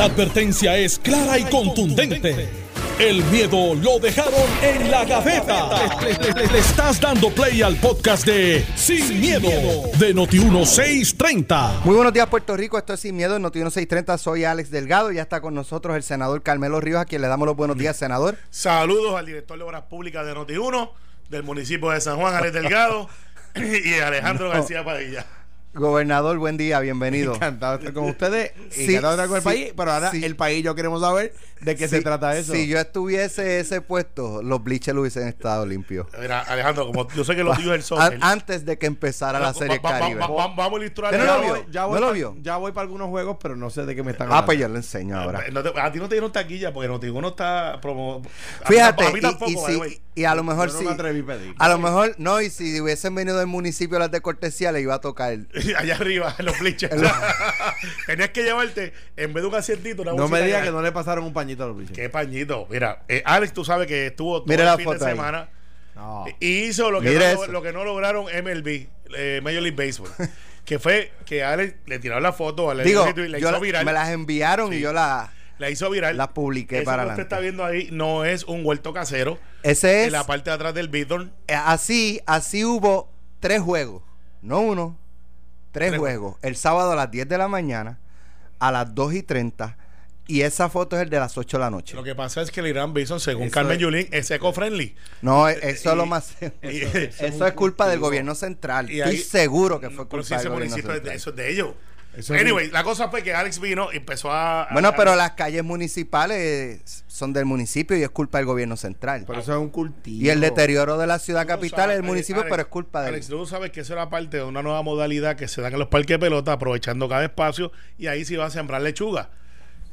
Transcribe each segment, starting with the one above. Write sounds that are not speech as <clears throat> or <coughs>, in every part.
La advertencia es clara y contundente. El miedo lo dejaron en la gaveta. Le, le- le estás dando play al podcast de Sin, miedo, de Noti1630. Muy buenos días, Puerto Rico. Esto es Sin Miedo en Noti 630. Soy Alex Delgado. Ya está con nosotros el senador Carmelo Ríos, a quien le damos los buenos días, senador. Saludos al director de Obras Públicas de Noti1, del municipio de San Juan, Alex Delgado, <laughs> y Alejandro García Padilla. Gobernador, buen día, bienvenido. Encantado de estar con ustedes, Sí, encantado de estar con el sí, país, pero ahora sí. el país yo queremos saber de qué se Si- trata eso. Si yo estuviese ese puesto, los bleachers lo hubiesen estado limpios. Mira, Alejandro, como yo sé que lo <laughs> digo el soccer. antes de que empezara la serie va- va- Caribe. va- va- Vamos a ilustrar. ¿Usted no ya lo vio? voy, ya ¿No voy lo pa- vio? Ya voy para algunos juegos, pero no sé de qué me están Ah, hablando. pues yo le enseño ahora. No te- a ti no te dieron taquilla porque Noti1 está promo. a- Fíjate, a mí y- tampoco, si- a lo mejor no sí. me atreví a pedir. A lo mejor, no, y si hubiesen venido del municipio las de cortesía, le iba a tocar. <laughs> Allá arriba, en los bleachers. <laughs> Tenías que llevarte, en vez de un asientito, una No me digas que- no le pasaron un pañito a los bichos. Qué pañito. Mira, eh, Alex, tú sabes que estuvo todo Mira el la fin de ahí. semana. No. Y hizo lo que, no, lo que no lograron MLB, eh, Major League Baseball. <laughs> que fue que Alex le tiraron la foto, le, Digo, y la hizo la- viral. me las enviaron y yo la. la hizo viral. la publiqué Eso para que usted está viendo ahí no es un huerto casero. Ese En es. la parte de atrás del Beaton. Eh, Así, así hubo tres juegos, no uno, tres, Tres juegos. El sábado a las 10 de la mañana, a las 2 y 30, y esa foto es el de las 8 de la noche. Lo que pasa es que el Irán Bison, según Eso Carmen es- Yulín, es eco-friendly. No, e- eso es lo y- más. <laughs> y- eso, es culpa del gobierno central. Y Estoy ahí- seguro que fue Pero culpa si del gobierno central. eso es de ellos. Eso es anyway, la cosa fue que Alex vino y empezó a. Bueno, a- pero las calles municipales son del municipio y es culpa del gobierno central. Pero eso es un cultivo. Y el deterioro de la ciudad capital sabes, es del municipio, Alex, pero es culpa de Alex, tú sabes que eso era parte de una nueva modalidad que se dan en los parques de pelota, aprovechando cada espacio, y ahí se iba a sembrar lechuga.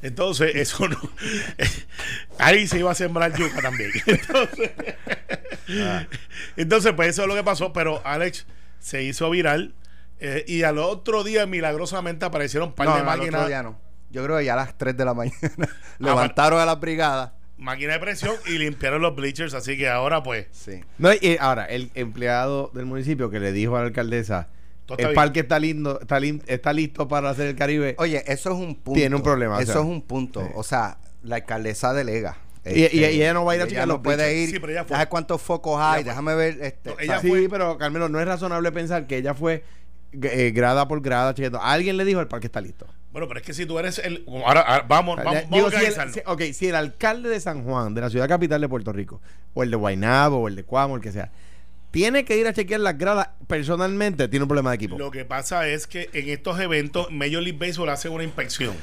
Entonces, eso no. <laughs> ahí se iba a sembrar yuca también. <laughs> Entonces, entonces, pues eso es lo que pasó. Pero Alex se hizo viral. Eh, y al otro día, milagrosamente, aparecieron un par No, de no, al otro máquinas, día no. Yo creo que ya a las 3 de la mañana <laughs> levantaron a las brigadas. máquinas de presión y limpiaron los bleachers. Así que ahora, pues, Sí. No, y ahora, el empleado del municipio que le dijo a la alcaldesa, el bien. parque está lindo, está, lin- está listo para hacer el Caribe. Oye, eso es un punto. Tiene un problema, o Eso sea. es un punto. Sí. O sea, la alcaldesa delega. Y- y- y ella no va a ir a no los puede ir. Sí, pero ella fue. Déjame cuántos focos hay. fue. Déjame ver. Este, No, ella sea, sí, fue- pero Carmelo, no es razonable pensar que ella fue eh, grada por grada chequeando. Alguien le dijo el parque está listo. bueno, pero es que si tú eres el. Ahora, ahora, vamos, vamos, vamos Digo, a si el, si- ok, si el alcalde de San Juan, de la ciudad capital de Puerto Rico, o el de Guaynabo, o el de Cuamo, el que sea, tiene que ir a chequear las gradas personalmente, tiene un problema de equipo. Lo que pasa es que en estos eventos Major League Baseball hace una inspección.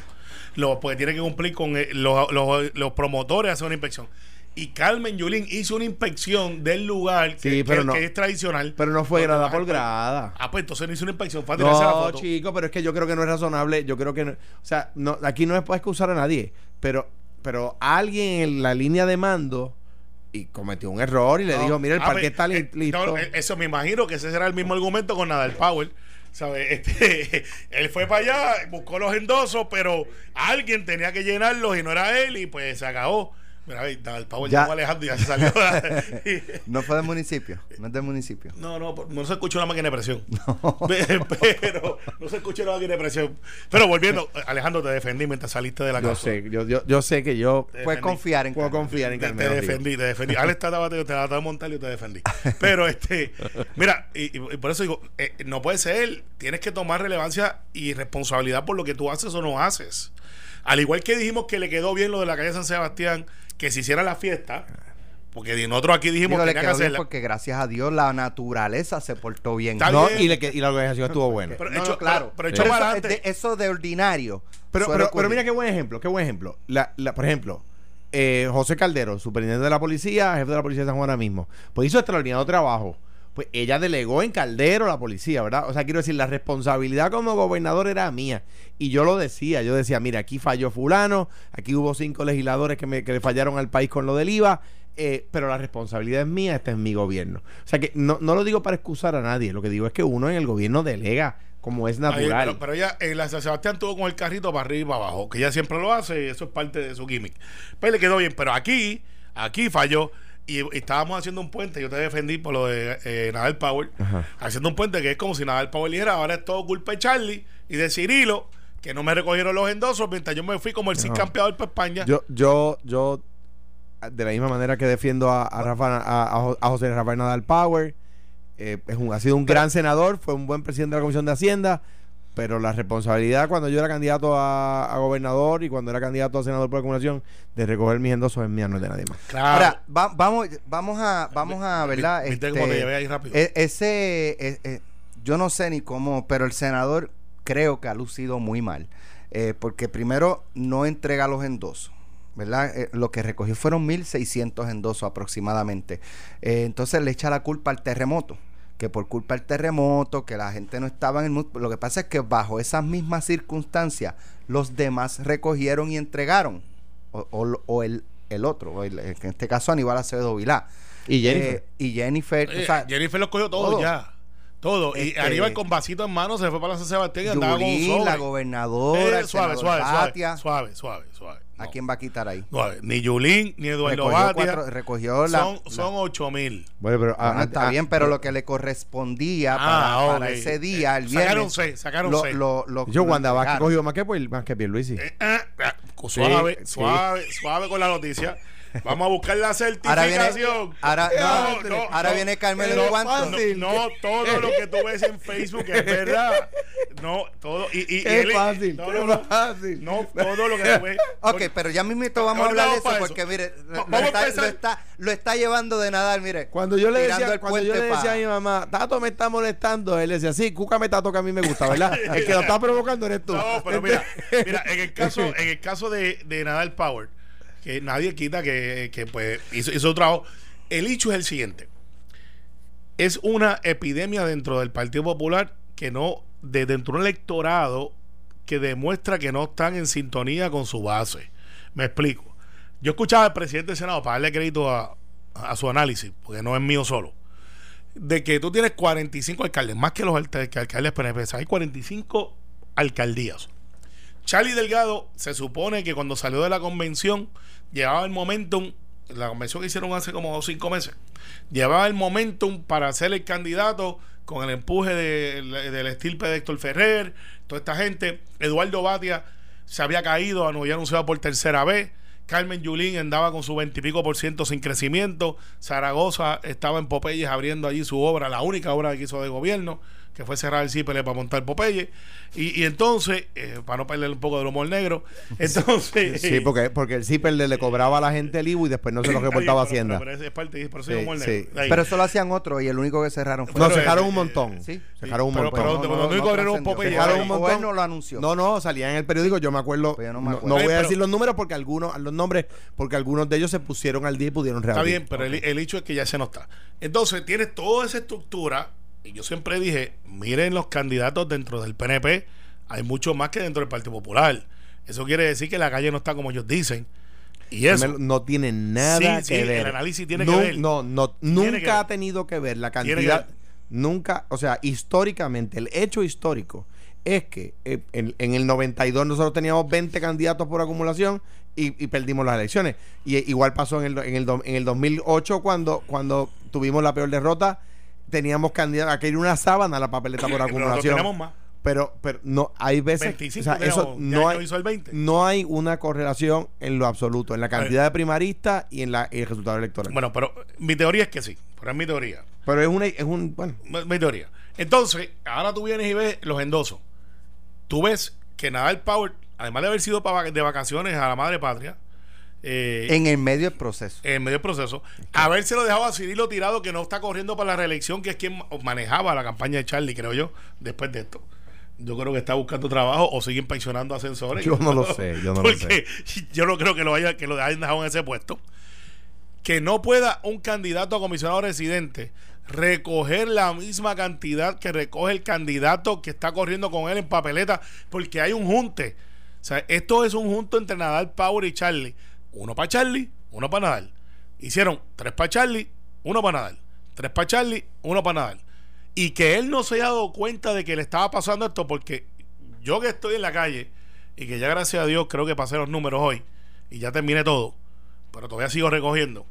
Lo, porque tiene que cumplir con eh, los, los- los promotores hacen una inspección. Y Carmen Yulín hizo una inspección del lugar que, Sí, pero que- no. que es tradicional. Pero no fue grada por grada. Ah, pues entonces no hizo una inspección. Fue a la No, foto. chico, pero es que yo creo que no es razonable. Yo creo que, no- o sea, no, aquí no es para excusar a nadie, pero, pero alguien en la línea de mando y cometió un error y le dijo, mira, el Ah, parque pues, está li- eh, listo. eh, eso me imagino que ese será el mismo argumento con Nadal Power. ¿Sabes? <laughs> Este, él fue para allá, buscó los endosos, pero alguien tenía que llenarlos y no era él, y pues se acabó. Mira, ahí, Nadal Power Ya. llamó a Alejandro y ya se salió. <laughs> no fue del municipio. No es del municipio. No, no, no se escuchó la máquina de presión. <laughs> Pero no se escuchó la máquina de presión. Pero volviendo, Alejandro, te defendí mientras saliste de la yo casa. sé, yo, yo, yo sé que yo Te Puedes defendí. confiar en puedo Carmen. confiar en Te, te Carmelo. Ríos. defendí, te defendí. Alex trataba de, te de montar y te defendí. Pero este, mira, y, y por eso digo, eh, no puede ser, tienes que tomar relevancia y responsabilidad por lo que tú haces o no haces. Al igual que dijimos que le quedó bien lo de la calle San Sebastián, que se hiciera la fiesta, porque nosotros aquí dijimos Digo, que le tenía que quedó bien hacerla. porque gracias a Dios la naturaleza se portó bien. Está No, bien. y, le que- y la organización estuvo buena. Pero No, hecho- no, claro. pero- hecho para eso, de, eso de ordinario. Pero, suele pero, pero ocurrir. mira qué buen ejemplo, qué buen ejemplo. La, la- por ejemplo, eh, José Caldero, superintendente de la policía, jefe de la policía de San Juan ahora mismo, pues hizo extraordinario trabajo. Pues ella delegó en Caldero la policía, ¿verdad? O sea, quiero decir, la responsabilidad como gobernador era mía. Y yo lo decía, yo decía, mira, aquí falló fulano, aquí hubo cinco legisladores que, me, que le fallaron al país con lo del IVA, eh, pero la responsabilidad es mía, este es mi gobierno. O sea que no, no lo digo para excusar a nadie, lo que digo es que uno en el gobierno delega como es natural. pero, pero ella en la San Sebastián tuvo con el carrito para arriba y para abajo, que ella siempre lo hace y eso es parte de su gimmick. Pues le quedó bien, pero aquí, aquí falló. Y, y estábamos haciendo un puente, yo te defendí por lo de eh, Nadal Power, Ajá. haciendo un puente que es como si Nadal Power dijera, ahora es todo culpa de Charlie y de Cirilo, que no me recogieron los endosos mientras yo me fui como el No. campeador para España. Yo, yo, yo, de la misma manera que defiendo a, a, Rafa- a- a Jo- a José Rafael Nadal Power, eh, es un, ha sido un gran senador, fue un buen presidente de la Comisión de Hacienda, pero la responsabilidad cuando yo era candidato a, a gobernador y cuando era candidato a senador por acumulación de recoger mis endosos es mía, no es de nadie más. claro. Ahora, va- vamos, vamos a, vamos a, ¿verdad? Viste Este, cómo te llevé ahí rápido. e- ese, e- e- yo no sé ni cómo, pero el senador creo que ha lucido muy mal. Eh, porque primero no entrega los endosos. ¿Verdad? Eh, lo que recogió fueron 1.600 endosos aproximadamente. Eh, entonces le echa la culpa al terremoto. Que por culpa del terremoto, que la gente no estaba en el mood. Lo que pasa es que bajo esas mismas circunstancias, los demás recogieron y entregaron. O, o- o el, el otro, o el- en este caso Aníbal Acevedo Vilá. Y Jennifer. Eh, y Jennifer. Eh, o sea, Jennifer los cogió todo, todo. ya. Todo. Y Este- Aníbal con vasito en mano se fue para la San Sebastián y andaba con un sobre. la gobernadora, Eh, el suave, senador suave, suave, suave, suave. ¿A No, quién va a quitar ahí? suave. Ni Yulín, ni Eduardo Recogió, Batia. cuatro- recogió la. son, son 8 mil. Bueno, pero Bueno, ah, está ah, bien, pero lo que le correspondía Ah, para, para ok. ese día, el viernes. Sacaron seis, sacaron lo- seis. lo- lo- Yo lo Wanda Vázquez cogió más que, más que Pierluisi. Eh, eh, eh, suave, Sí, suave, suave con la noticia. Vamos a buscar la Ahora viene, certificación. ahora, No, no, no, ahora no. viene Carmelo No. No, no, todo lo que tú ves en Facebook es verdad. No, todo. Y, y, y Qué él- fácil, no. fácil. No, todo lo que tú ves. Ok, pero ya mismito vamos a hablar de eso porque, mire, lo, está, lo, está, lo está llevando de nadar, mire. Cuando yo le decía, cuando yo le decía a mi mamá, Tato me está molestando, él decía, sí, Cuca me tato que a mí me gusta, ¿verdad? <laughs> El que lo está provocando eres tú. No, pero mira, mira, en el caso, <laughs> en el caso de, de Nadal Power, que nadie quita que, que, pues hizo, hizo trabajo, el hecho es el siguiente. Es una epidemia dentro del Partido Popular que no, de dentro de un electorado que demuestra que no están en sintonía con su base. Me explico. Yo escuchaba al presidente del Senado para darle crédito a, a su análisis, porque no es mío solo de que tú tienes 45 alcaldes, más que los alcaldes PNP, hay 45 alcaldías. Charlie Delgado se supone que cuando salió de la convención llevaba el momentum, la convención que hicieron hace como cinco meses, llevaba el momentum para ser el candidato con el empuje de- del estirpe de Héctor Ferrer, toda esta gente. Eduardo Batia se había caído, había anunciado por tercera vez. Carmen Yulín andaba con su veintipico por ciento sin crecimiento. Zaragoza estaba en Popeyes abriendo allí su obra, la única obra que hizo de gobierno, que fue cerrar el CIPL para montar Popeye. Y, y entonces, eh, para no perder un poco del humor negro, <laughs> entonces. Sí, porque, porque el zipper le, le cobraba a la gente el IBU y después no se lo <laughs> Está reportaba a pero- Hacienda. Pero, pero es parte, por eso Sí, es humor sí. negro. De ahí. Pero eso lo hacían otros y el único que cerraron fue. No, Pero, eh, un montón. sí. Cejaron un Pero- montón. pero-. Popeye, Cejaron ahí. un montón. él no lo anunció. No, no, salía en el periódico, yo me acuerdo. Pues yo no no no, voy a decir los números porque algunos, los nombres, porque algunos de ellos se pusieron al día y pudieron Está reabrir. bien, pero el, el hecho es que ya se no está. Entonces, tienes toda esa estructura. Y yo siempre dije: miren los candidatos dentro del PNP. Hay mucho más que dentro del Partido Popular. Eso quiere decir que la calle no está como ellos dicen. Y eso. No tiene nada Sí, que sí, ver. el análisis tiene que No, ver. No, no, que nunca ha tenido que ver la que cantidad. ver. Nunca, o sea, históricamente, el hecho histórico es que eh, en, en el 92 nosotros teníamos 20 candidatos por acumulación y, y perdimos las elecciones. Y eh, igual pasó en el, en el, en el 2008 cuando, cuando tuvimos la peor derrota. Teníamos candidatos, aquí era una sábana la papeleta por acumulación. tenemos más. Pero, pero no, hay veces. 25 o sea, eso no hay, yo hizo el 20. no hay una correlación en lo absoluto, en la cantidad de primaristas y en la, el resultado electoral. Bueno, pero mi teoría es que sí. Pero es mi teoría. pero es una, es un, bueno, Mi, mi teoría. Entonces, ahora tú vienes y ves los endosos. Tú ves que Nadal Power, además de haber sido de vacaciones a la madre patria, eh, En el medio del proceso. en medio del proceso, habérselo dejado a Cirilo tirado, que no está corriendo para la reelección, que es quien ma- manejaba la campaña de Charlie, creo yo, después de esto. Yo creo que está buscando trabajo o siguen pensionando ascensores. Yo no lo <laughs> sé, yo no lo Porque <laughs> yo no creo que lo, haya, que lo hayan dejado en ese puesto. Que no pueda un candidato a comisionado residente recoger la misma cantidad que recoge el candidato que está corriendo con él en papeleta, porque hay un junte. O sea, esto es un junto entre Nadal, Power y Charlie. Uno para Charlie, uno para Nadal. Hicieron tres para Charlie, uno para Nadal. Tres para Charlie, uno para Nadal. Y que él no se haya dado cuenta de que le estaba pasando esto, porque yo que estoy en la calle y que ya gracias a Dios creo que pasé los números hoy y ya terminé todo, pero todavía sigo recogiendo.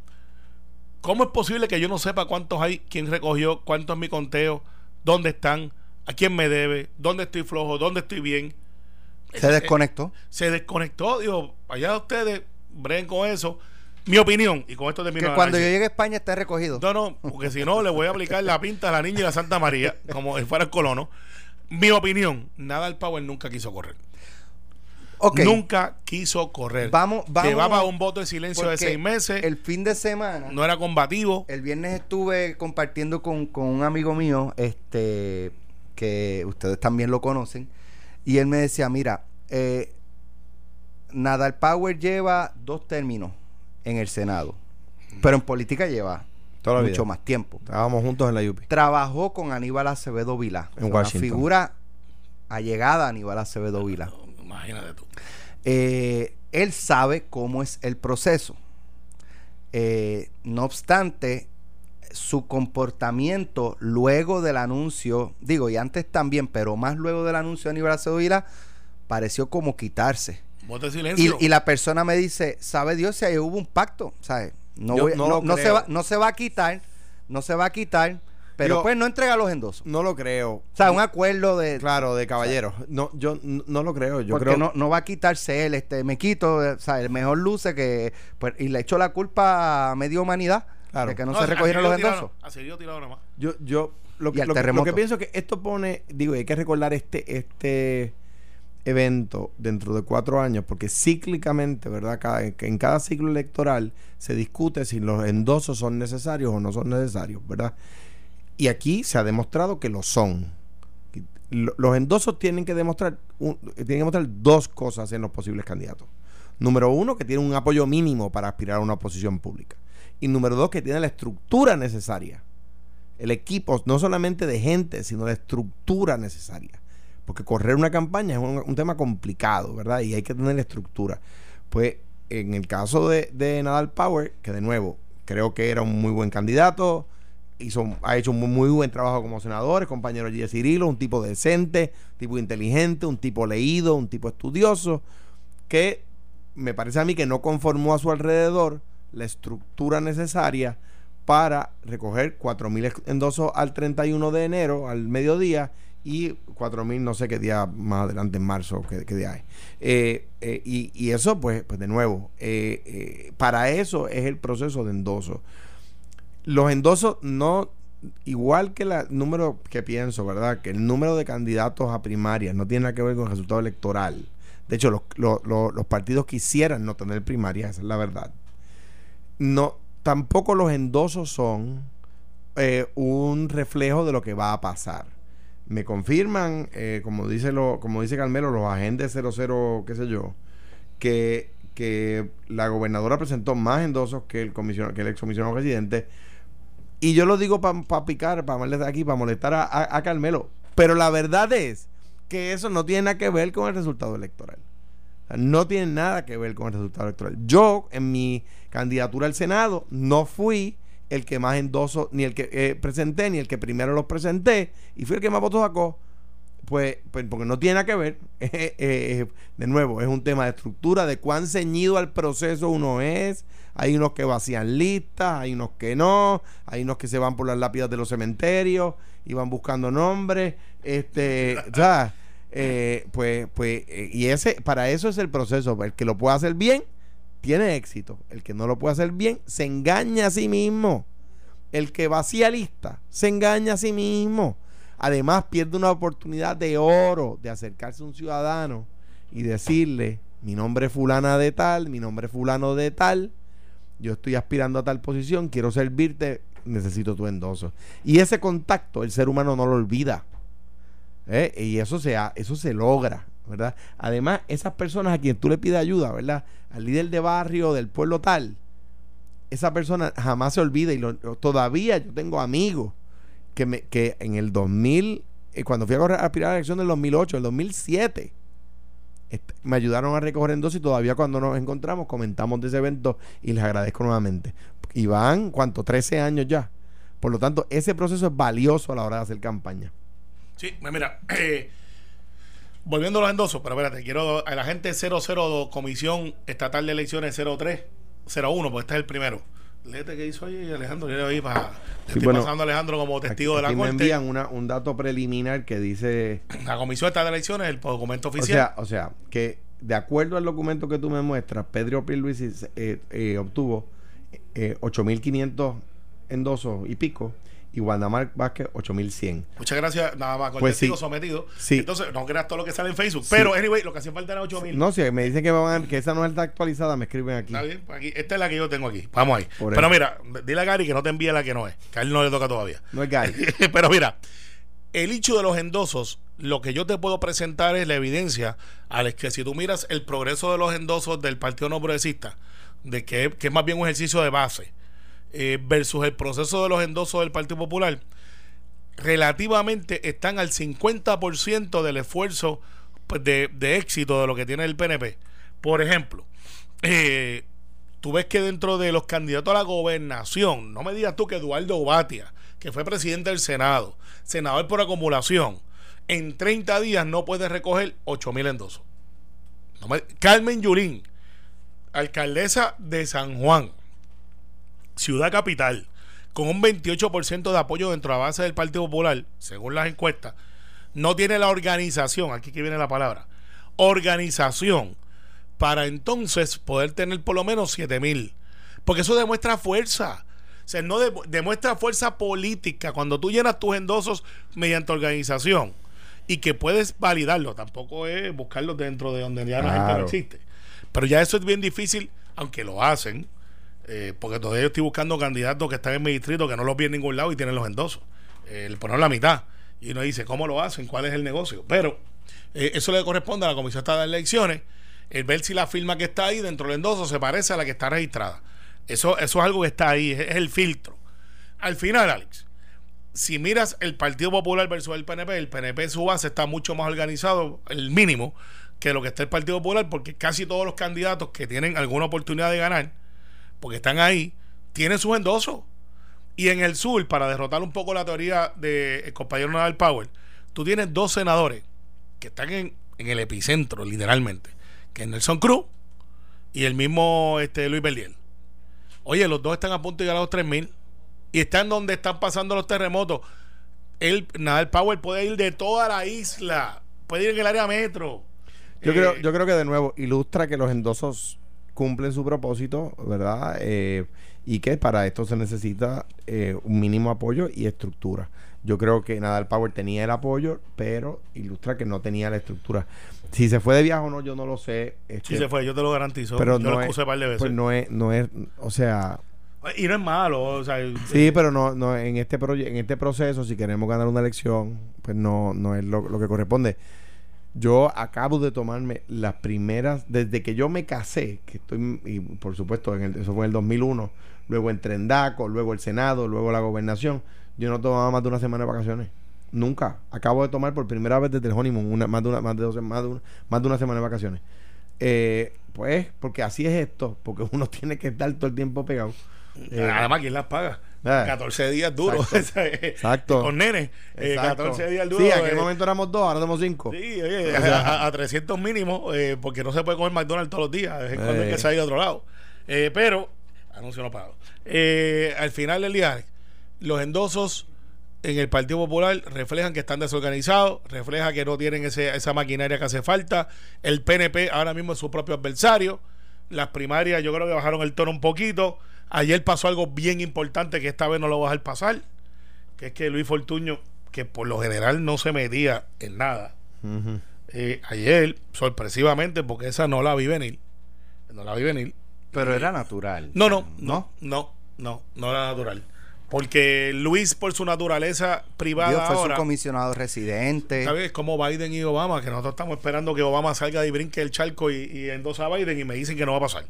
¿Cómo es posible que yo no sepa cuántos hay, quién recogió, cuánto es mi conteo, dónde están, a quién me debe, dónde estoy flojo, dónde estoy bien? Se desconectó. Se desconectó, digo, allá ustedes, breguen con eso. Mi opinión, y con esto termino Que cuando yo llegue a España esté recogido. No, no, porque si no, le voy a aplicar la pinta a la niña y la Santa María, como si fuera el colono. Mi opinión, nada al Power nunca quiso correr. Ok. Nunca quiso correr. Vamos- vamos- para un voto de silencio de seis meses. El fin de semana. no era combativo. El viernes estuve compartiendo con, con un amigo mío, este, que ustedes también lo conocen, y él me decía, mira, eh, Nadal Power lleva dos términos en el Senado, pero en política lleva Toda mucho vida. más tiempo. Estábamos juntos en la UPI. Trabajó con Aníbal Acevedo Vilá, En una Washington. figura allegada a Aníbal Acevedo Vilá. Imagínate tú. Eh, él sabe cómo es el proceso. Eh, no obstante, su comportamiento luego del anuncio, digo, y antes también, pero más luego del anuncio de Aníbal Acevedo Vilá, pareció como quitarse. Voto de Y, silencio. y la persona me dice, ¿sabe Dios si ahí hubo un pacto? ¿Sabe? No, voy- no no, se va, no se va a quitar, no se va a quitar, pero Yo- pues no entrega los endosos. No lo creo. O sea, un acuerdo de... Claro, de caballeros. No, yo no lo creo. Yo porque creo no, no va a quitarse él, este, me quito, o sea, el mejor luce que, pues, y le echo la culpa a media humanidad Claro. de que no, No, se recogieron los tirado, endosos. Tirado nada más. Yo, yo lo, que, lo, que- lo que pienso que esto pone, digo, y hay que recordar este, este evento dentro de cuatro años, porque cíclicamente, ¿verdad? Cada, en cada ciclo electoral se discute si los endosos son necesarios o no son necesarios, ¿verdad? Y aquí se ha demostrado que lo son. Lo- Los endosos tienen que demostrar un- tienen que demostrar dos cosas en los posibles candidatos. Número uno, que tienen un apoyo mínimo para aspirar a una posición pública. Y número dos, que tienen la estructura necesaria. El equipo, no solamente de gente, sino la estructura necesaria. Porque correr una campaña es un, tema complicado, ¿verdad? Y hay que tener estructura. Pues en el caso de, de Nadal Power, que de nuevo creo que era un muy buen candidato, hizo, ha hecho un muy, buen trabajo como senador, es compañero G. Cirilo, un tipo decente, un tipo inteligente, un tipo leído, un tipo estudioso, que me parece a mí que no conformó a su alrededor la estructura necesaria para recoger 4.000 endosos al 31 de enero, al mediodía, y 4.000 no sé qué día más adelante, en marzo, qué, día hay. Eh, eh, y, eso, pues, pues de nuevo, eh, para eso es el proceso de endoso. Los endosos no, igual que el número que pienso, ¿verdad? Que el número de candidatos a primarias no tiene nada que ver con el resultado electoral. De hecho, los, los- los- partidos quisieran no tener primarias, esa es la verdad. No, tampoco los endosos son un reflejo de lo que va a pasar. Me confirman, eh, como dice lo, como dice Carmelo, los agentes 00, qué sé yo, que, que la gobernadora presentó más endosos que el comisionado, que el excomisionado residente. Y yo lo digo para picar, para molestar aquí, para molestar a, a- Carmelo. Pero la verdad es que eso no tiene nada que ver con el resultado electoral. No tiene nada que ver con el resultado electoral. Yo, en mi candidatura al Senado, no fui el que más endoso, ni el que eh, presenté, ni el que primero los presenté, y fui el que más votos sacó. Pues, pues porque no tiene nada que ver. <laughs> Eh, eh, de nuevo, es un tema de estructura, de cuán ceñido al proceso uno es. Hay unos que vacían listas, hay unos que no, hay unos que se van por las lápidas de los cementerios y van buscando nombres. Este, <laughs> sea, eh, pues, pues, eh, y ese, para eso es el proceso. El que lo puede hacer bien, tiene éxito. El que no lo puede hacer bien, se engaña a sí mismo. El que vacía lista, se engaña a sí mismo. Además, pierde una oportunidad de oro de acercarse a un ciudadano y decirle, mi nombre es fulana de tal, mi nombre es fulano de tal, yo estoy aspirando a tal posición, quiero servirte, necesito tu endoso. Y ese contacto el ser humano no lo olvida. ¿eh? Y eso se, ha- eso se logra, Además, esas personas a quien tú le pides ayuda, ¿verdad? Al líder de barrio, del pueblo tal, esa persona jamás se olvida y todavía yo tengo amigos que, me, que en el 2000, eh, cuando fui a, correr, a aspirar a la elección del 2008, el 2007, este, me ayudaron a recoger endosos y todavía cuando nos encontramos comentamos de ese evento y les agradezco nuevamente. Y van, ¿cuánto? 13 años ya. Por lo tanto, ese proceso es valioso a la hora de hacer campaña. Sí, pues mira, <clears throat> eh, volviendo a los endosos, pero espérate, quiero a la gente 00 Comisión Estatal de Elecciones 03, 01, porque este es el primero. Lete que hizo ahí Alejandro. Yo ahí para. Sí, estoy bueno, pasando a Alejandro como testigo Aquí- de la aquí me corte. envían una- un dato preliminar que dice La comisión está de elecciones, el documento O oficial. sea, o sea, que de acuerdo al documento que tú me muestras, Pedro Pierluisi eh, eh, obtuvo eh, 8.500 endosos y pico y Wandamar Vázquez 8.100. Muchas gracias, nada más con Pues sí. sometido. Sí. Entonces, no creas todo lo que sale en Facebook. Sí. Pero, anyway, lo que hacía falta era 8 mil. No, si me dicen que, me van a- que esa no está actualizada, me escriben aquí. Está bien, pues aquí, esta es la que yo tengo aquí. Vamos ahí. Por Pero eso. mira, dile a Gary que no te envíe la que no es, que a él no le toca todavía. No es Gary. <laughs> Pero mira, el hecho de los endosos, lo que yo te puedo presentar es la evidencia, Alex, que si tú miras el progreso de los endosos del Partido No Progresista, de que, que es más bien un ejercicio de base, eh, versus el proceso de los endosos del Partido Popular, relativamente están al 50% del esfuerzo pues, de, éxito de lo que tiene el PNP. Por ejemplo, eh, tú ves que dentro de los candidatos a la gobernación, no me digas tú que Eduardo Batia, que fue presidente del Senado, senador por acumulación, en 30 días no puede recoger 8 mil endosos. Carmen Yulín, alcaldesa de San Juan, ciudad capital, con un 28% de apoyo dentro de la base del Partido Popular, según las encuestas, no tiene la organización, aquí que viene la palabra, organización para entonces poder tener por lo menos 7 mil. Porque eso demuestra fuerza. O sea, no de- demuestra fuerza política cuando tú llenas tus endosos mediante organización y que puedes validarlo. Tampoco es buscarlo dentro de donde ya la gente no existe. Pero ya eso es bien difícil, aunque lo hacen, eh, porque todavía estoy buscando candidatos que están en mi distrito que no los vi en ningún lado y tienen los endosos. Eh, le ponen la mitad. Y uno dice, ¿cómo lo hacen? ¿Cuál es el negocio? Pero eh, eso le corresponde a la Comisión Estatal de Elecciones, el ver si la firma que está ahí dentro del endoso se parece a la que está registrada. Eso, eso es algo que está ahí, es, es el filtro. Al final, Alex, si miras el Partido Popular versus el PNP, el PNP su base está mucho más organizado, el mínimo, que lo que está el Partido Popular, porque casi todos los candidatos que tienen alguna oportunidad de ganar, porque están ahí, tienen sus endosos. Y en el sur, para derrotar un poco la teoría del compañero Nadal Power, tú tienes dos senadores que están en, en el epicentro, literalmente, que es Nelson Cruz y el mismo este, Luis Berliel. Oye, los dos están a punto de llegar a los 3000 y están donde están pasando los terremotos. El Nadal Power puede ir de toda la isla, puede ir en el área metro. Yo, Eh, creo, yo creo que de nuevo ilustra que los endosos cumplen su propósito, ¿verdad? Eh, y que para esto se necesita eh, un mínimo apoyo y estructura. Yo creo que Nadal Power tenía el apoyo, pero ilustra que no tenía la estructura. Si se fue de viaje o no, yo no lo sé. este, Sí se fue, yo te lo garantizo. Pero yo no lo es, par de veces. pues no es, no es, o sea, Y no es malo, o sea, sí, pero no, no en este proye- en este proceso, si queremos ganar una elección, pues no, no es lo, lo que corresponde. Yo acabo de tomarme las primeras, desde que yo me casé, que estoy, y por supuesto, en el- eso fue en el 2001, luego en Trendaco, luego el Senado, luego la gobernación, yo no tomaba más de una semana de vacaciones. Nunca. Acabo de tomar por primera vez desde el honeymoon una, más, de una, más, de dos- más, de una, más de una semana de vacaciones. Eh, pues, porque así es esto, porque uno <laughs> tiene que estar todo el tiempo pegado. Eh, Además, ¿quién las paga? Ah. 14 días duros. <laughs> Exacto. Con nene. eh, Exacto. 14 días duros. Sí, en aquel eh, momento éramos dos, ahora somos cinco. Sí, oye, a, a- a 300 mínimo, eh, porque no se puede comer McDonald's todos los días. En cuando hay Eh. que salir a otro lado. Eh, pero, anuncio no pagado. Eh, al final del día, los endosos en el Partido Popular reflejan que están desorganizados, refleja que no tienen ese, esa maquinaria que hace falta. El PNP ahora mismo es su propio adversario. Las primarias yo creo que bajaron el tono un poquito. Ayer pasó algo bien importante que esta vez no lo va a dejar pasar, que es que Luis Fortuño, que por lo general no se metía en nada, eh, ayer, sorpresivamente, porque esa no la vi venir, no la vi venir. Pero era natural. No, no, no, no, no, no era natural. Porque Luis, por su naturaleza privada Dios fue ahora, su comisionado residente. ¿sabes? Como Biden y Obama, que nosotros estamos esperando que Obama salga y brinque el charco y, y endosa a Biden y me dicen que no va a pasar.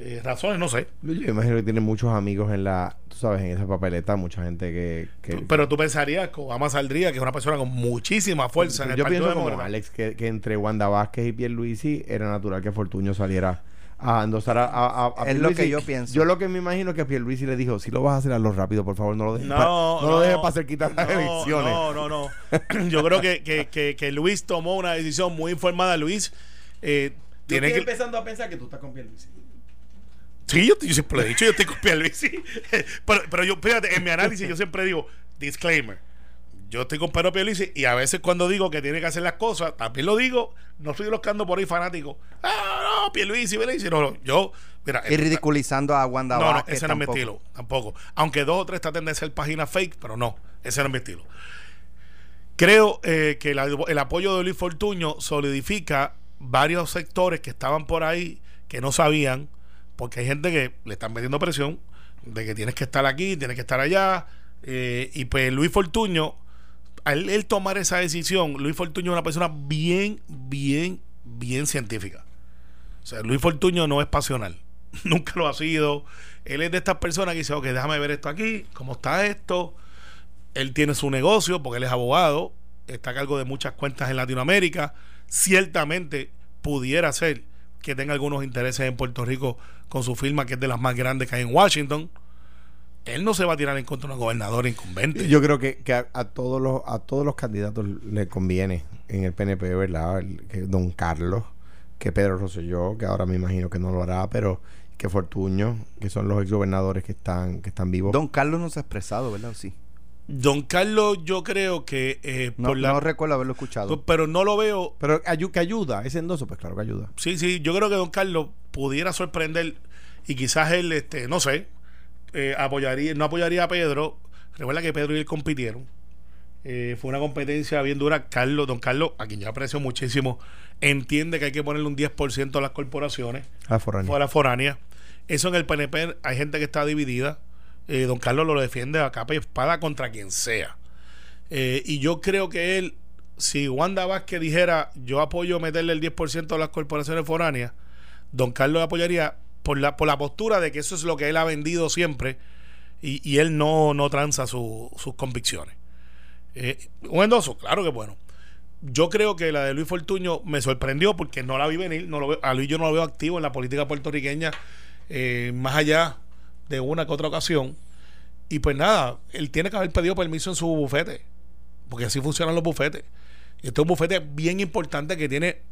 Eh, razones, no sé. Yo imagino que tiene muchos amigos en la, tú sabes, en esa papeleta, mucha gente que... que- Pero tú pensarías que Obama saldría, que es una persona con muchísima fuerza en el yo Partido pienso como. Alex, que, que entre Wanda Vázquez y Pierluisi era natural que Fortuño saliera a endosar a, a, a- a Es lo que yo pienso. Yo lo que me imagino es que Pierluisi le dijo, si lo vas a hacer, hazlo rápido, por favor, no lo dejes No, pa- no, no lo dejes para cerquita las no, elecciones. No, no, no. <laughs> Yo creo que, que, que, que Luis tomó una decisión muy informada. Luis eh, tiene que. empezando a pensar que tú estás con Pierluisi. Sí, yo, yo siempre lo he dicho, yo estoy con Pierluisi. pero, pero yo, fíjate, en mi análisis yo siempre digo, disclaimer. Yo estoy con Pedro Pierluisi y a veces cuando digo que tiene que hacer las cosas, también lo digo, no estoy buscando por ahí fanáticos. Ah, no, Pierluisi, Pierluisi. No, no, yo, mira. Y ridiculizando a Wanda No, no, ese no es mi estilo, tampoco. Aunque dos o tres traten de ser páginas fake, pero no, ese no es mi estilo. Creo eh, que la- el apoyo de Luis Fortuño solidifica varios sectores que estaban por ahí que no sabían, porque hay gente que le están metiendo presión de que tienes que estar aquí, tienes que estar allá. eh, y pues Luis Fortuño, al él tomar esa decisión, Luis Fortuño es una persona bien, bien, bien científica. O sea, Luis Fortuño no es pasional. <laughs> Nunca lo ha sido. Él es de estas personas que dice, ok, déjame ver esto aquí, cómo está esto. Él tiene su negocio porque él es abogado, está a cargo de muchas cuentas en Latinoamérica. Ciertamente pudiera ser que tenga algunos intereses en Puerto Rico con su firma, que es de las más grandes que hay en Washington. Él no se va a tirar en contra de un gobernador incumbente. Yo creo que, que a, a todos los a todos los candidatos le conviene en el PNP, ¿verdad? El- que Don Carlos, que Pedro Rosselló, que ahora me imagino que no lo hará, pero que Fortuño, que son los exgobernadores que están que están vivos. Don Carlos no se ha expresado, ¿verdad? ¿O Sí. Don Carlos, yo creo que eh, No, por la- no recuerdo haberlo escuchado. pero no lo veo pero que ayuda, ese endoso, pues claro que ayuda. Sí, sí, yo creo que Don Carlos pudiera sorprender y quizás él, este, no sé, eh, apoyaría, no apoyaría a Pedro. Recuerda que Pedro y él compitieron. Eh, fue una competencia bien dura. Carlos, Don Carlos, a quien yo aprecio muchísimo, entiende que hay que ponerle un 10% a las corporaciones A foráneo. fuera foráneas. Eso en el PNP hay gente que está dividida. Eh, don Carlos lo defiende a capa y espada contra quien sea. Eh, y yo creo que él, si Wanda Vázquez dijera yo apoyo meterle el 10% a las corporaciones foráneas, Don Carlos apoyaría por la, por la postura de que eso es lo que él ha vendido siempre y, y él no, no tranza su- sus convicciones. Eh, un endoso, claro que bueno. Yo creo que la de Luis Fortuño me sorprendió porque no la vi venir. No lo a Luis yo no lo veo activo en la política puertorriqueña, eh, más allá de una que otra ocasión. Y pues nada, él tiene que haber pedido permiso en su bufete, porque así funcionan los bufetes. Y este es un bufete bien importante que tiene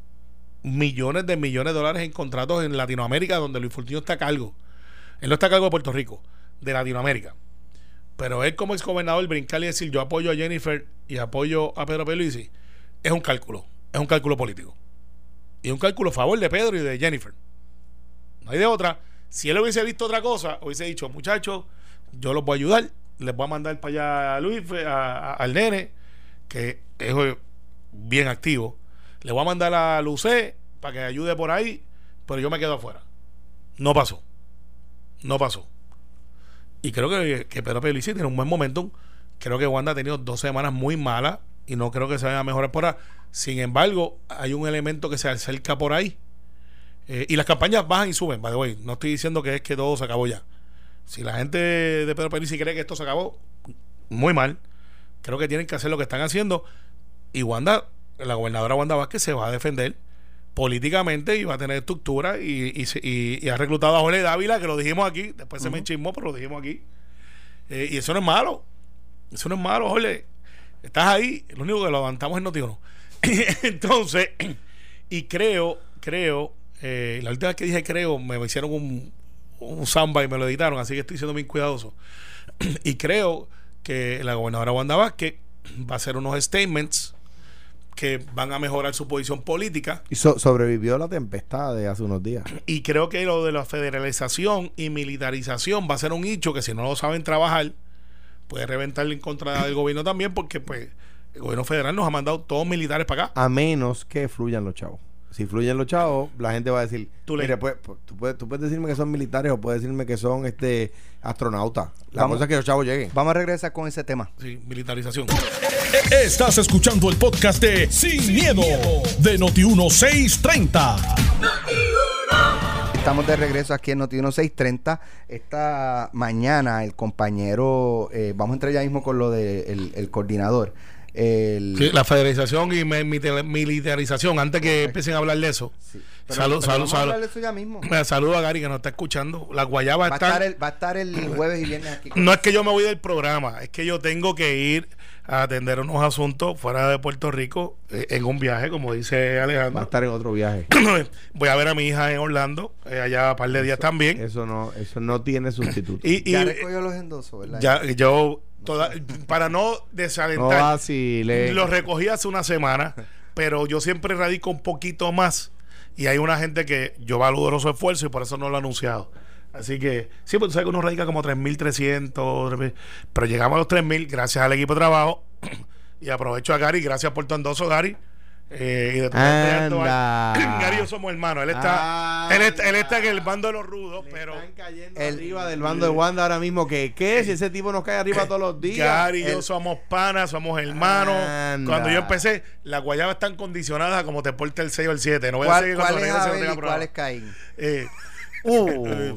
millones de millones de dólares en contratos en Latinoamérica, donde Luis Fortuño está a cargo. Él no está a cargo de Puerto Rico, de Latinoamérica. Pero él como exgobernador brincar y decir yo apoyo a Jennifer y apoyo a Pedro Pierluisi es un cálculo, es un cálculo político. Y un cálculo a favor de Pedro y de Jennifer. No hay de otra. Si él hubiese visto otra cosa, hubiese dicho, muchachos, yo los voy a ayudar, les voy a mandar para allá a Luis, a- al nene, que es eh, bien activo. Le voy a mandar a Lucé para que ayude por ahí, pero yo me quedo afuera. No pasó. No pasó. Y creo que, que Pedro Pierluisi tiene un buen momentum. Creo que Wanda ha tenido dos semanas muy malas y no creo que se vaya a mejorar por ahí. Sin embargo, hay un elemento que se acerca por ahí. Eh, y las campañas bajan y suben, by the way. No estoy diciendo que es que todo se acabó ya. Si la gente de Pedro Pierluisi cree que esto se acabó, muy mal. Creo que tienen que hacer lo que están haciendo. Y Wanda, la gobernadora Wanda Vázquez se va a defender políticamente y va a tener estructura y, y, se- y- y ha reclutado a Jorge Dávila, que lo dijimos aquí, después se me chismó, pero lo dijimos aquí. Eh, y eso no es malo. Eso no es malo, Jorge. Estás ahí, lo único que lo levantamos es Notiuno. <coughs> Entonces, <coughs> y creo, creo, eh, la última vez que dije creo, me hicieron un, un samba y me lo editaron, así que estoy siendo bien cuidadoso. <clears throat> y creo que la gobernadora Wanda Vázquez va a hacer unos statements que van a mejorar su posición política Y so- sobrevivió la tempestad de hace unos días. y creo que lo de la federalización y militarización va a ser un hecho que si no lo saben trabajar puede reventarle en contra del <clears throat> gobierno también porque pues el gobierno federal nos ha mandado todos militares para acá A menos que fluyan los chavos. Si fluyen los chavos, la gente va a decir, Tú le- mire, pues, pues, tú, puedes, tú puedes decirme que son militares o puedes decirme que son este astronautas. La Vamos. cosa es que los chavos lleguen. Vamos a regresar con ese tema. sí, militarización Estás escuchando el podcast de Sin, miedo, de Noti1630. Estamos de regreso aquí en Noti 630. Esta mañana el compañero, eh, vamos a entrar ya mismo con lo del el coordinador. El, Sí, la federalización y militarización antes que empiecen a hablar de eso Sí. Pero- Salud, pero salud, vamos a salud. hablar de eso ya mismo. Me saludo a Gary que nos está escuchando. Las guayabas Va a, estar el, va a estar el jueves y viernes aquí. No es que yo me voy del programa, es que yo tengo que ir a atender unos asuntos fuera de Puerto Rico eh, en un viaje, como dice Va a Alejandro. estar en otro viaje. <clears throat> voy a ver a mi hija en Orlando, eh, allá un par de días también. Eso no, eso no tiene sustituto. Y, y, Ya eh, recogió los endosos, ¿verdad? ya yo, toda- para no no desalentar, vacile. lo recogí hace una semana, pero yo siempre radico un poquito más. Y hay una gente que yo valoro su esfuerzo y por eso no lo he anunciado. Así que, sí, pues tú sabes que uno radica como 3.300, 3.000, pero llegamos a los 3.000 gracias al equipo de trabajo. <clears throat> y aprovecho a Gary, gracias por tu endoso, Gary. Eh, y de Anda. <clears throat> Gary y yo somos hermanos. Él está, él está, él está en el bando de los rudos, pero Están cayendo El- arriba del bando de Wanda ahora mismo. que ¿Qué? Si ese tipo nos cae arriba todos los días. Gary y yo somos panas, somos hermanos. Anda. Cuando yo empecé, las guayabas están condicionadas como te porta el 6 o el 7. No voy a ¿Cuál, seguir cuál cuando es Abel programa. cuál es Caín? Eh, Uh,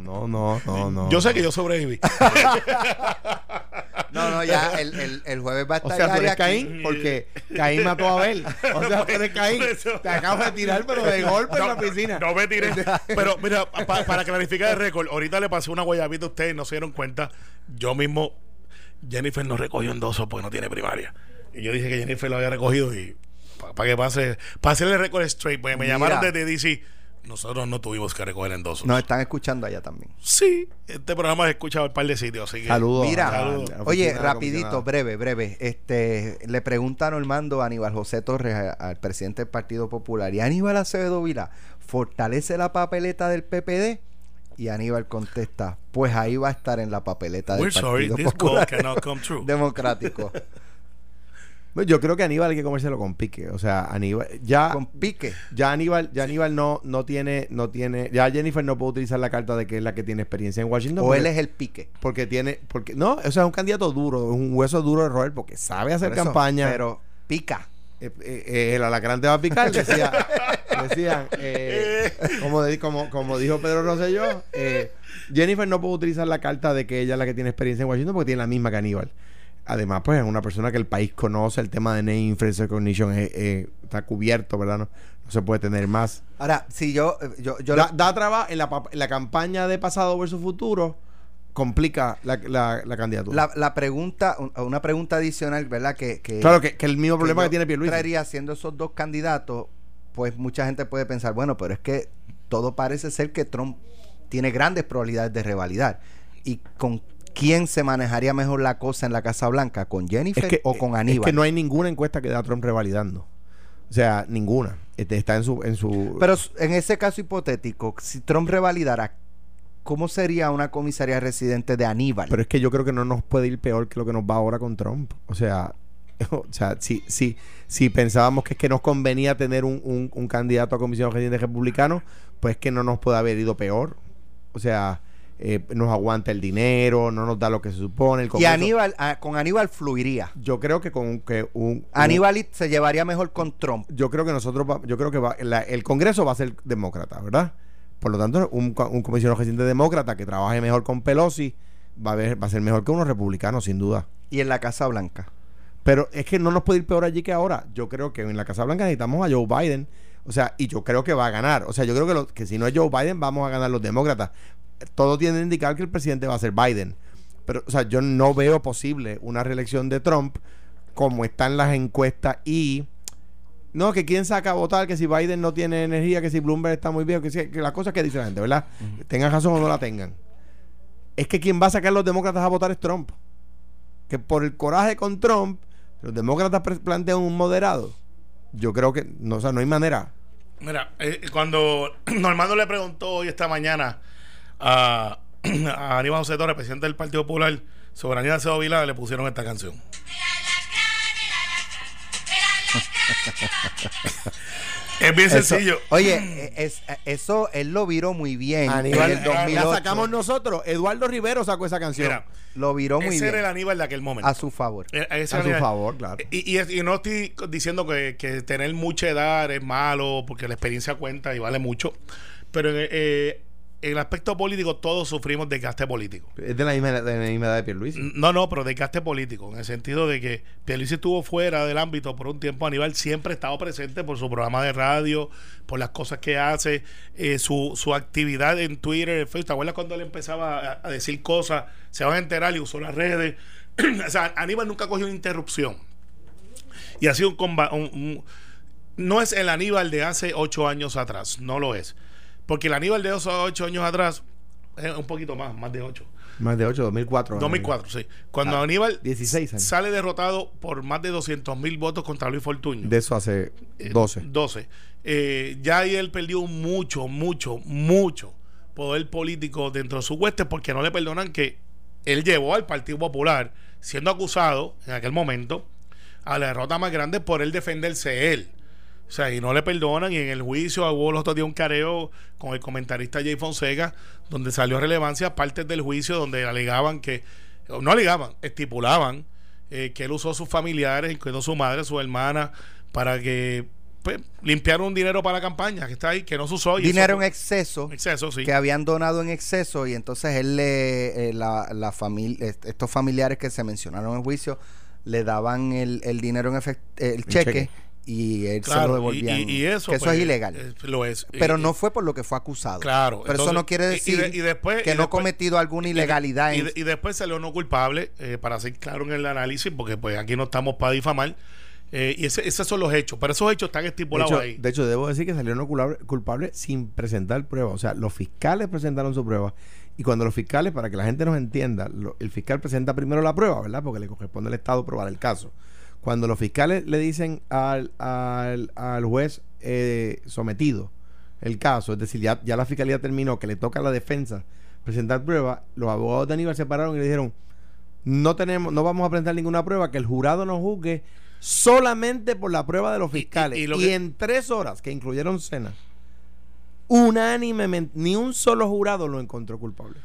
no, no, no, no, no, no. yo sé que yo sobreviví. <laughs> No, no, ya el, el, el jueves va a O estar sea, tú eres. Caín, porque Caín mató a Abel. O sea, tú eres Caín. Te acabas de tirar, pero de golpe en la piscina. No me tiré. Pero mira, pa- para clarificar el récord, ahorita le pasé una guayabita a ustedes, no se dieron cuenta. Yo mismo, Jennifer no recogió endoso porque no tiene primaria. Y yo dije que Jennifer lo había recogido y para que pase, para hacerle el récord straight, porque me Mira. llamaron desde DC. Nosotros no tuvimos que recoger endosos. Nos están escuchando allá también. Sí, este programa he escuchado en un par de sitios, así que. Saludos. Mira, a a Oye, rapidito, breve, breve. Este, le preguntan Normando a Aníbal José Torres, a- al presidente del Partido Popular, y Aníbal Acevedo Vila, ¿fortalece la papeleta del PPD? Y Aníbal contesta, pues ahí va a estar en la papeleta del We're sorry, Partido this call Popular cannot come true. <laughs> Democrático. Bueno, Yo creo que Aníbal hay que comérselo con pique. O sea, Aníbal. Ya. Con pique. Ya Aníbal, ya Aníbal no, no tiene, no tiene, ya Jennifer no puede utilizar la carta de que es la que tiene experiencia en Washington. O porque, él es el pique. porque tiene, porque no, o sea, es un candidato duro, es un hueso duro de roer porque sabe hacer Por eso, campaña. Pero pica. Eh, eh, eh, el alacrán te va a picar, <laughs> decía, decían, eh, como, de- como, como dijo Pedro Rosselló, eh, Jennifer no puede utilizar la carta de que ella es la que tiene experiencia en Washington porque tiene la misma que Aníbal. Además, pues es una persona que el país conoce, el tema de name face recognition eh, eh, está cubierto, ¿verdad? No, no se puede tener más. Ahora, si yo, eh, yo, yo da, da trabajo en la, en la campaña de pasado versus futuro, complica la, la, la candidatura. la, la pregunta, un- una pregunta adicional, ¿verdad? Que, que claro que, que el mismo problema que, yo tiene Pierluisi. traería siendo esos dos candidatos, pues mucha gente puede pensar, bueno, pero es que todo parece ser que Trump tiene grandes probabilidades de revalidar. ¿Y con quién se manejaría mejor la cosa en la Casa Blanca? ¿Con Jennifer o con Aníbal? Es que no hay ninguna encuesta que da a Trump revalidando. O sea, ninguna. Este, está en su, en su Pero en ese caso hipotético, si Trump revalidara, ¿cómo sería una comisaría residente de Aníbal? Pero es que yo creo que no nos puede ir peor que lo que nos va ahora con Trump. O sea, <laughs> o sea si, si, si pensábamos que es que nos convenía tener un, un, un candidato a comisión residente republicano, pues que no nos puede haber ido peor. O sea, eh, nos aguanta el dinero, no nos da lo que se supone. El y Congreso- Aníbal, ah, con Aníbal fluiría. Yo creo que con un- que un, Aníbal y- se llevaría mejor con Trump. yo creo que nosotros va- yo creo que va- la- el Congreso va a ser demócrata, ¿verdad? Por lo tanto, un, co- un comisionado residente demócrata que trabaje mejor con Pelosi va a, ver, va a ser mejor que unos republicanos, sin duda. Y en la Casa Blanca. Pero es que no nos puede ir peor allí que ahora. Yo creo que en la Casa Blanca necesitamos a Joe Biden. O sea, y yo creo que va a ganar. O sea, yo creo que, lo- que si no es Joe Biden, vamos a ganar los demócratas. Todo tiende a indicar que el presidente va a ser Biden. Pero, o sea, yo no veo posible una reelección de Trump como están las encuestas y... No, que quién saca a votar, que si Biden no tiene energía, que si Bloomberg está muy viejo, que, si- que las cosas que dice la gente, ¿verdad? Tengan razón o no la tengan. Es que quien va a sacar a los demócratas a votar es Trump. Que por el coraje con Trump, los demócratas plantean un moderado. Yo creo que, no, o sea, no hay manera. Mira, eh, cuando <clears throat> Normando le preguntó hoy esta mañana a, <clears throat> a Aníbal José Torres, presidente del Partido Popular, sobre Aníbal Acevedo Vila, le pusieron esta canción. <laughs> es bien Eso- sencillo. Oye, eh, es, eh, eso él lo viró muy bien. Aníbal, en el la 2008. la sacamos nosotros. Eduardo Rivero sacó esa canción. Mira, Lo viró muy ese era el bien. Aníbal de aquel momento. A su favor. Eh, a su Aníbal- favor, claro. Y, y no estoy diciendo que, que tener mucha edad es malo, porque la experiencia cuenta y vale mucho. Pero eh, eh, en el aspecto político todos sufrimos desgaste político. Es de la misma, de la misma edad de Pierluisi. No, no, pero desgaste político, en el sentido de que Pierluisi estuvo fuera del ámbito por un tiempo. Aníbal siempre ha estado presente por su programa de radio, por las cosas que hace, eh, su, su actividad en Twitter, en Facebook. ¿Te acuerdas cuando él empezaba a, a decir cosas? Se van a enterar y usó las redes. <clears throat> o sea, Aníbal nunca cogió una interrupción. Y ha sido un, comba- un- un- No es el Aníbal de hace ocho años atrás, no lo es. Porque el Aníbal de hace ocho años atrás es un poquito más, más de ocho. Más de 8, 2004. 2004, sí. Cuando Ah, Aníbal 16 años. sale derrotado por más de 200 mil votos contra Luis Fortuño. De eso hace Eh, 12. 12. Eh, ya ahí él perdió mucho, mucho, mucho poder político dentro de su hueste porque no le perdonan que él llevó al Partido Popular, siendo acusado en aquel momento, a la derrota más grande por él defenderse él. O sea, y no le perdonan. Y en el juicio hubo los otros días un careo con el comentarista Jay Fonseca, donde salió a relevancia partes del juicio donde alegaban que, no alegaban, estipulaban eh, que él usó a sus familiares, incluyendo su madre, su hermana, para que pues, limpiaran un dinero para la campaña que está ahí, que no se usó. y Dinero eso en exceso. exceso, sí. que habían donado en exceso y entonces él le eh, la, la familia est- estos familiares que se mencionaron en el juicio le daban el, el dinero en efecto el cheque, cheque. Y él se lo y- devolvían y, y eso, que eso pues, es ilegal eh, lo es. pero Y- no fue por lo que fue acusado Claro. pero eso no quiere decir de- y después- que y no ha después- cometido alguna ilegalidad Y, en- de- y después salió no culpable, eh, para ser claro en el análisis, porque pues aquí no estamos para difamar. eh, y ese- esos son los hechos, pero esos hechos están De estipulados hecho, ahí. de hecho, debo decir que salieron culpable- culpables sin presentar pruebas. O sea, los fiscales presentaron su prueba. Y cuando los fiscales, para que la gente nos entienda, lo- el fiscal presenta primero la prueba, ¿verdad? Porque le corresponde al Estado probar el caso. Cuando los fiscales le dicen al, al, al juez eh, sometido el caso, es decir, ya, ya la fiscalía terminó, que le toca a la defensa presentar prueba, los abogados de Aníbal se pararon y le dijeron, no tenemos, no vamos a presentar ninguna prueba, que el jurado nos juzgue solamente por la prueba de los y- fiscales. y Y, lo que- en tres horas, que incluyeron cena, unánimemente, ni un solo jurado lo encontró culpable.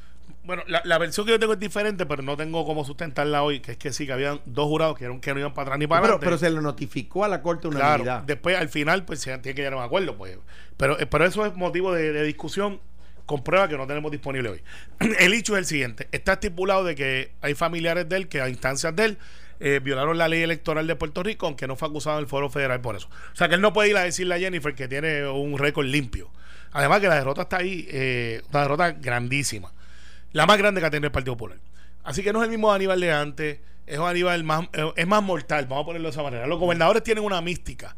Bueno, la, la versión que yo tengo es diferente, pero no tengo cómo sustentarla hoy, que es que sí, que habían dos jurados que, eran, que no iban para atrás ni para pero, adelante. pero se lo notificó a la corte Claro, unanimidad. después al final pues se tiene que llegar a un acuerdo pues. Pero, eh, pero eso es motivo de, de discusión con pruebas que no tenemos disponible hoy. <clears throat> El hecho es el siguiente. Está estipulado de que hay familiares de él que a instancias de él eh, violaron la ley electoral de Puerto Rico aunque no fue acusado en el foro federal por eso. O sea que él no puede ir a decirle a Jennifer que tiene un récord limpio. Además que la derrota está ahí eh, una derrota grandísima la más grande que ha tenido el Partido Popular. Así que no es el mismo Aníbal de antes, es un Aníbal más, eh, es más mortal, vamos a ponerlo de esa manera. Los gobernadores tienen una mística.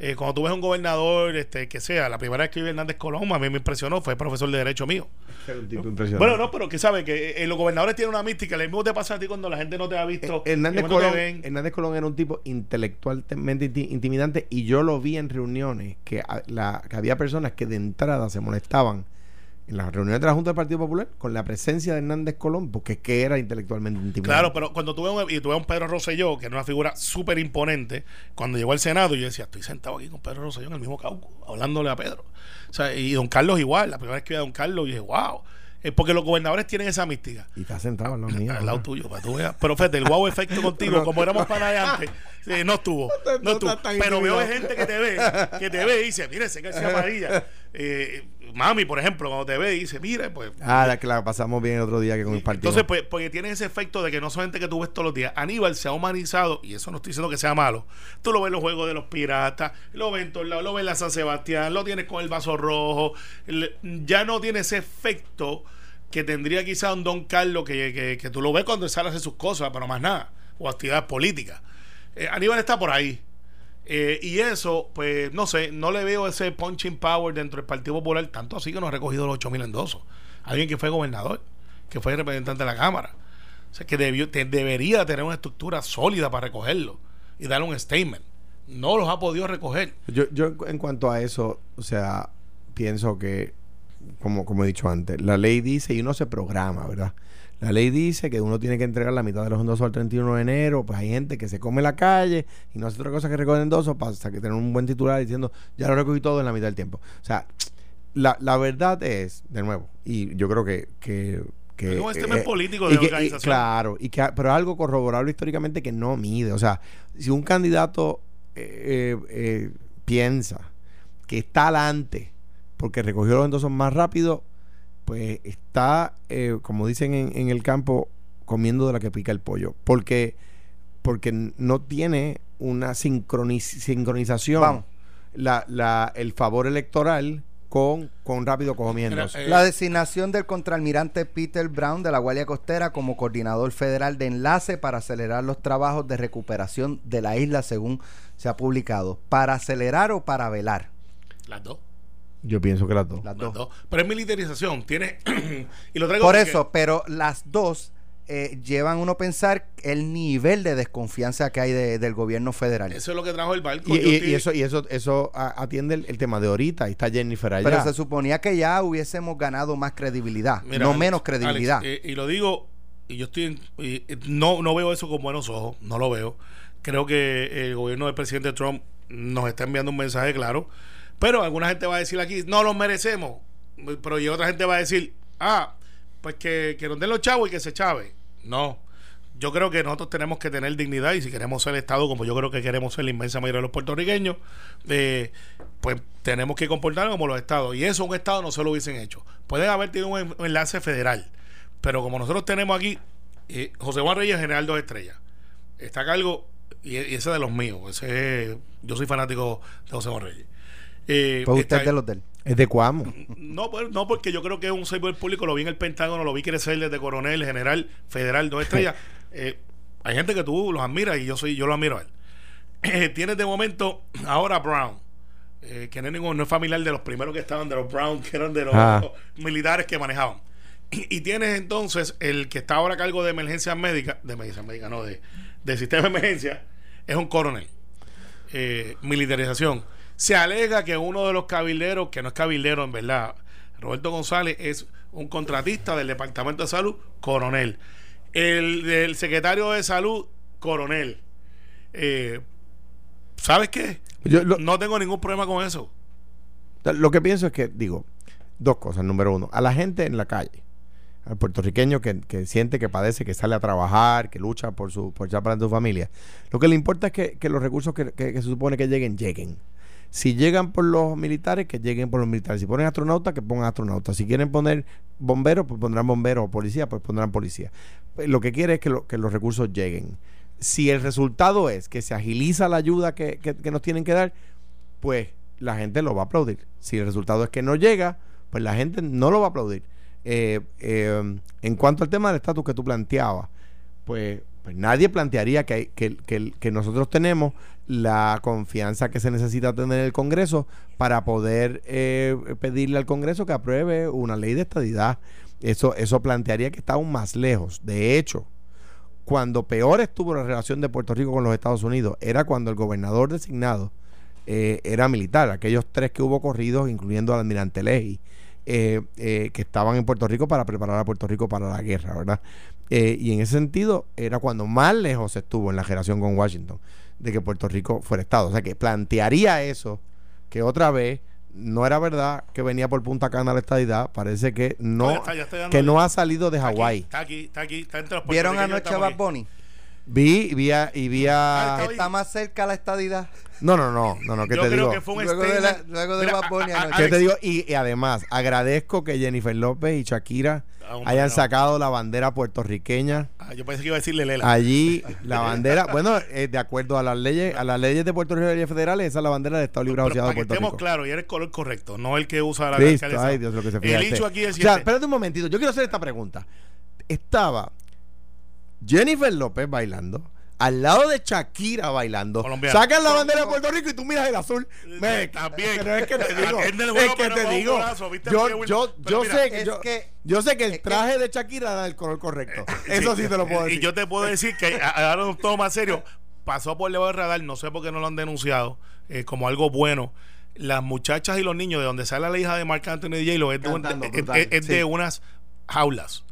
Eh, cuando tú ves un gobernador, este, que sea, la primera vez que vi Hernández Colón, a mí me impresionó, fue profesor de Derecho mío. Era un tipo impresionante. Bueno, no, pero que sabe que eh, los gobernadores tienen una mística, lo mismo te pasa a ti cuando la gente no te ha visto. Eh, Hernández, Colón, ven- Hernández Colón era un tipo intelectualmente inti- intimidante y yo lo vi en reuniones que, a- la, que había personas que de entrada se molestaban en las reuniones de la Junta del Partido Popular con la presencia de Hernández Colón porque es que era intelectualmente intimidante. Claro, pero cuando tú ves un, y a un Pedro Rosselló, que era una figura súper imponente, cuando llegó al Senado, yo decía, estoy sentado aquí con Pedro Rosselló en el mismo cauco, hablándole a Pedro. O sea, y don Carlos igual, la primera vez que vi a don Carlos, yo dije, wow. Es porque los gobernadores tienen esa mística. Y está sentado al lado <laughs> mío. Al lado tuyo, para tú veas. Pero fíjate, el wow efecto contigo, <laughs> como éramos para de antes, no estuvo. <laughs> No No estuvo. Pero veo gente que te ve, que te ve y dice, mire, ese García Padilla. Eh, mami, por ejemplo, cuando te ve y dice, mire, pues. Ah, la que la pasamos bien el otro día que con el partido. Entonces, pues, porque tiene ese efecto de que no solamente que tú ves todos los días, Aníbal se ha humanizado, y eso no estoy diciendo que sea malo. Tú lo ves en los juegos de los piratas, lo ves en todos lados, lo ves en la San Sebastián, lo tienes con el vaso rojo, ya no tiene ese efecto que tendría quizá un Don Carlos que, que, que tú lo ves cuando él sale a hacer sus cosas, pero más nada, o actividades políticas. Eh, Aníbal está por ahí. Eh, y eso, pues, no sé, no le veo ese punching power dentro del Partido Popular, tanto así que no ha recogido los 8 mil endosos. Alguien que fue gobernador, que fue representante de la Cámara. O sea, que debió, debería tener una estructura sólida para recogerlo y darle un statement. No los ha podido recoger. Yo, yo en cuanto a eso, o sea, pienso que, como, como he dicho antes, la ley dice y uno se programa, ¿verdad? La ley dice que uno tiene que entregar la mitad de los endosos al 31 de enero, pues hay gente que se come la calle y no hace otra cosa que recoger endosos para que tener un buen titular diciendo, ya lo recogí todo en la mitad del tiempo. O sea, la, la verdad es, de nuevo, y yo creo que... que que, Es un esquema político de y que- y- organización. claro, y que, pero algo corroborable históricamente que no mide. O sea, si un candidato eh, eh, eh, piensa que está adelante porque recogió los endosos más rápido, pues está, eh, como dicen en, en el campo, comiendo de la que pica el pollo. Porque, porque no tiene una sincroniz- sincronización Vamos. la, la, el favor electoral con, con rápido comiendos. Mira, eh, La designación del contraalmirante Peter Brown de la Guardia Costera como coordinador federal de enlace para acelerar los trabajos de recuperación de la isla, según se ha publicado. ¿Para acelerar o para velar? Las dos. Yo pienso que las dos. Las Las dos. Pero es militarización. Tiene. <clears throat> y lo traigo Por porque- eso, pero las dos eh, llevan uno a pensar el nivel de desconfianza que hay de- del gobierno federal. Eso es lo que trajo el barco. Y, Yo y- estoy- y eso, y eso, eso atiende el, el tema de ahorita. Ahí está Jennifer allá. Pero se suponía que ya hubiésemos ganado más credibilidad, Mira, no Alex, menos credibilidad. Alex, eh, y lo digo, y yo estoy en- y, eh, no, no veo eso con buenos ojos, no lo veo. Creo que el gobierno del presidente Trump nos está enviando un mensaje claro. Pero alguna gente va a decir aquí, no los merecemos. Pero y otra gente va a decir, ah, pues que, que nos den los chavos y que se chave. No. Yo creo que nosotros tenemos que tener dignidad y si queremos ser Estado, como yo creo que queremos ser la inmensa mayoría de los puertorriqueños, eh, pues tenemos que comportarnos como los Estados. Y eso un Estado no se lo hubiesen hecho. Pueden haber tenido un en- un enlace federal, pero como nosotros tenemos aquí, eh, José Juan Reyes, general dos estrellas, está a cargo, y, y ese de los míos, ese es- yo soy fanático de José Juan Reyes. Eh, Pues usted del. Es de Cuamo. no, pues, no, porque yo creo que es un servidor público, lo vi en el Pentágono, lo vi crecer desde coronel, general, federal, dos estrellas. <laughs> Eh, hay gente que tú los admiras y yo soy yo lo admiro a él. Eh, tienes de momento ahora Brown, eh, que no es, ningún, no es familiar de los primeros que estaban, de los Brown, que eran de los Ah. militares que manejaban. Y, y tienes entonces el que está ahora a cargo de emergencias médicas, de emergencias médicas, no, de, de sistema de emergencia, es un coronel. Eh, militarización. Se alega que uno de los cabilderos, que no es cabildero en verdad, Roberto González, es un contratista del Departamento de Salud, coronel. El del secretario de Salud, coronel. Eh, ¿Sabes qué? Yo lo- no tengo ningún problema con eso. Lo que pienso es que, digo, dos cosas. Número uno, a la gente en la calle, al puertorriqueño que, que siente, que padece, que sale a trabajar, que lucha por su por echar para su familia, lo que le importa es que, que los recursos que se supone que lleguen, lleguen. Si llegan por los militares, que lleguen por los militares. Si ponen astronautas, que pongan astronautas. Si quieren poner bomberos, pues pondrán bomberos o policía, pues pondrán policía. Pues Lo que quiere es que, lo- que los recursos lleguen. Si el resultado es que se agiliza la ayuda que, nos tienen que dar, pues la gente lo va a aplaudir. Si el resultado es que no llega, pues la gente no lo va a aplaudir. Eh, eh, en cuanto al tema del estatus que tú planteabas, pues, pues nadie plantearía que nosotros tenemos la confianza que se necesita tener en el Congreso para poder eh, pedirle al Congreso que apruebe una ley de estadidad. Eso, eso plantearía que está aún más lejos. De hecho, cuando peor estuvo la relación de Puerto Rico con los Estados Unidos, era cuando el gobernador designado eh, era militar. Aquellos tres que hubo corridos, incluyendo al almirante Leahy, eh, eh, que estaban en Puerto Rico para preparar a Puerto Rico para la guerra, ¿verdad? Eh, y en ese sentido, era cuando más lejos estuvo en la generación con Washington de que Puerto Rico fuera Estado. O sea, que plantearía eso, que otra vez no era verdad que venía por Punta Cana la estadidad, parece que no, está, está que no ha salido de Está aquí, Hawái. Está aquí, está aquí, está entre los ¿Vieron anoche a Bad. Bunny? Vi, vi a- y vi a... está más cerca la estadidad. No, no, no, no, no, ¿qué Yo te creo digo? que fue un Luego de la- luego de Mira, Bad Bunny a- a- anoche. ¿Qué Alex, te digo? Y, y además, agradezco que Jennifer López y Shakira Ah, hombre, hayan no. sacado la bandera puertorriqueña. Ah, yo pensé que iba a decirle Lela. Allí, la <laughs> bandera, bueno, eh, de acuerdo a las leyes, a las leyes de Puerto Rico y leyes federales, esa es la bandera del Estado Libre Pero Asociado para de que Puerto estemos Rico. claros, y era el color correcto, no el que usa la Cristo, ay Dios, lo que se fija El este. hecho aquí es O sea, siguiente. espérate un momentito, yo quiero hacer esta pregunta. Estaba Jennifer López bailando, al lado de Shakira bailando. Colombiana. Sacan la bandera de Puerto Rico y tú miras el azul. Eh, Me- también. Pero es que te <laughs> digo, Es que te. Yo, yo, yo mira, sé que es yo, que- yo sé que el que- traje de Shakira era el color correcto. <laughs> Eso sí te lo puedo Y decir. yo te puedo decir que ahora un todo más serio. Pasó por debajo del radar, no sé por qué no lo han denunciado eh, como algo bueno. Las muchachas y los niños de donde sale la hija de Marc Anthony de J-Lo es, de, un- es- es- de unas jaulas.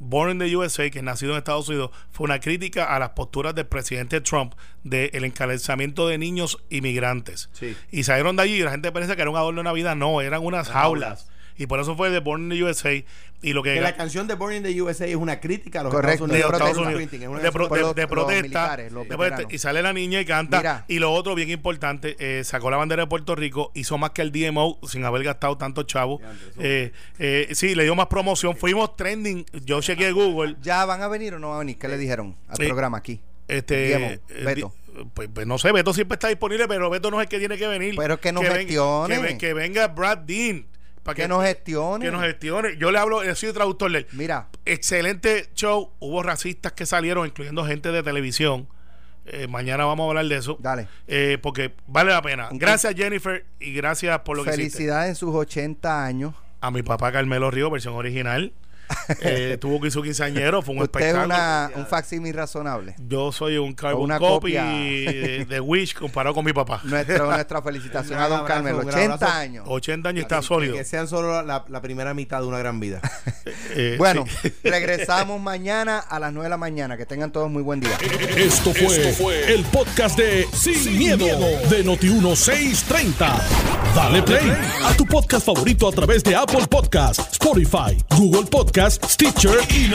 Born in the USA, que es nacido en Estados Unidos, fue una crítica a las posturas del presidente Trump del encabezamiento de niños inmigrantes. Sí. Y salieron de allí y la gente piensa que era un adorno de Navidad. No, eran unas jaulas. Y por eso fue de Born in the USA. Y lo que. Que la canción de Born in the USA es una crítica a los Correcto. de Estados Unidos. Es De, protesta, y sale la niña y canta Mira. y lo otro bien importante eh, sacó la bandera de Puerto Rico hizo más que el DMO sin haber gastado tanto chavo eh, eh, sí le dio más promoción fuimos trending yo chequeé Google ¿Ya van a venir o no van a venir? ¿Qué le dijeron al Sí. programa aquí? este Beto. pues, pues no sé Beto siempre está disponible pero Beto no es el que tiene que venir Pero que nos ven- gestione. que, ven- que venga Brad Dean para Que nos gestione. que nos gestione yo le hablo he sido traductor de él Mira, excelente show. Hubo racistas que salieron, incluyendo gente de televisión. Eh, mañana vamos a hablar de eso. Dale. Eh, porque vale la pena. Gracias, Jennifer, y gracias por lo que hiciste. felicidades en sus 80 años. A mi papá Carmelo Río, versión original. <laughs> Eh, tuvo que hizo quinceañero, fue un Usted es espectáculo. una, un facsímil razonable. Yo soy un carbon Una copy copia. de, de Wish comparado con mi papá. Nuestro, <laughs> nuestra felicitación a don gran 80 abrazo. años. 80 años está sólido. Que sean solo la, la primera mitad de una gran vida. <laughs> Eh, Bueno, sí. regresamos mañana a las 9 de la mañana. Que tengan todos muy buen día. Esto fue, el podcast de Sin, miedo, de Noti1630. Dale play a tu podcast favorito a través de Apple Podcasts, Spotify, Google Podcasts, Stitcher y.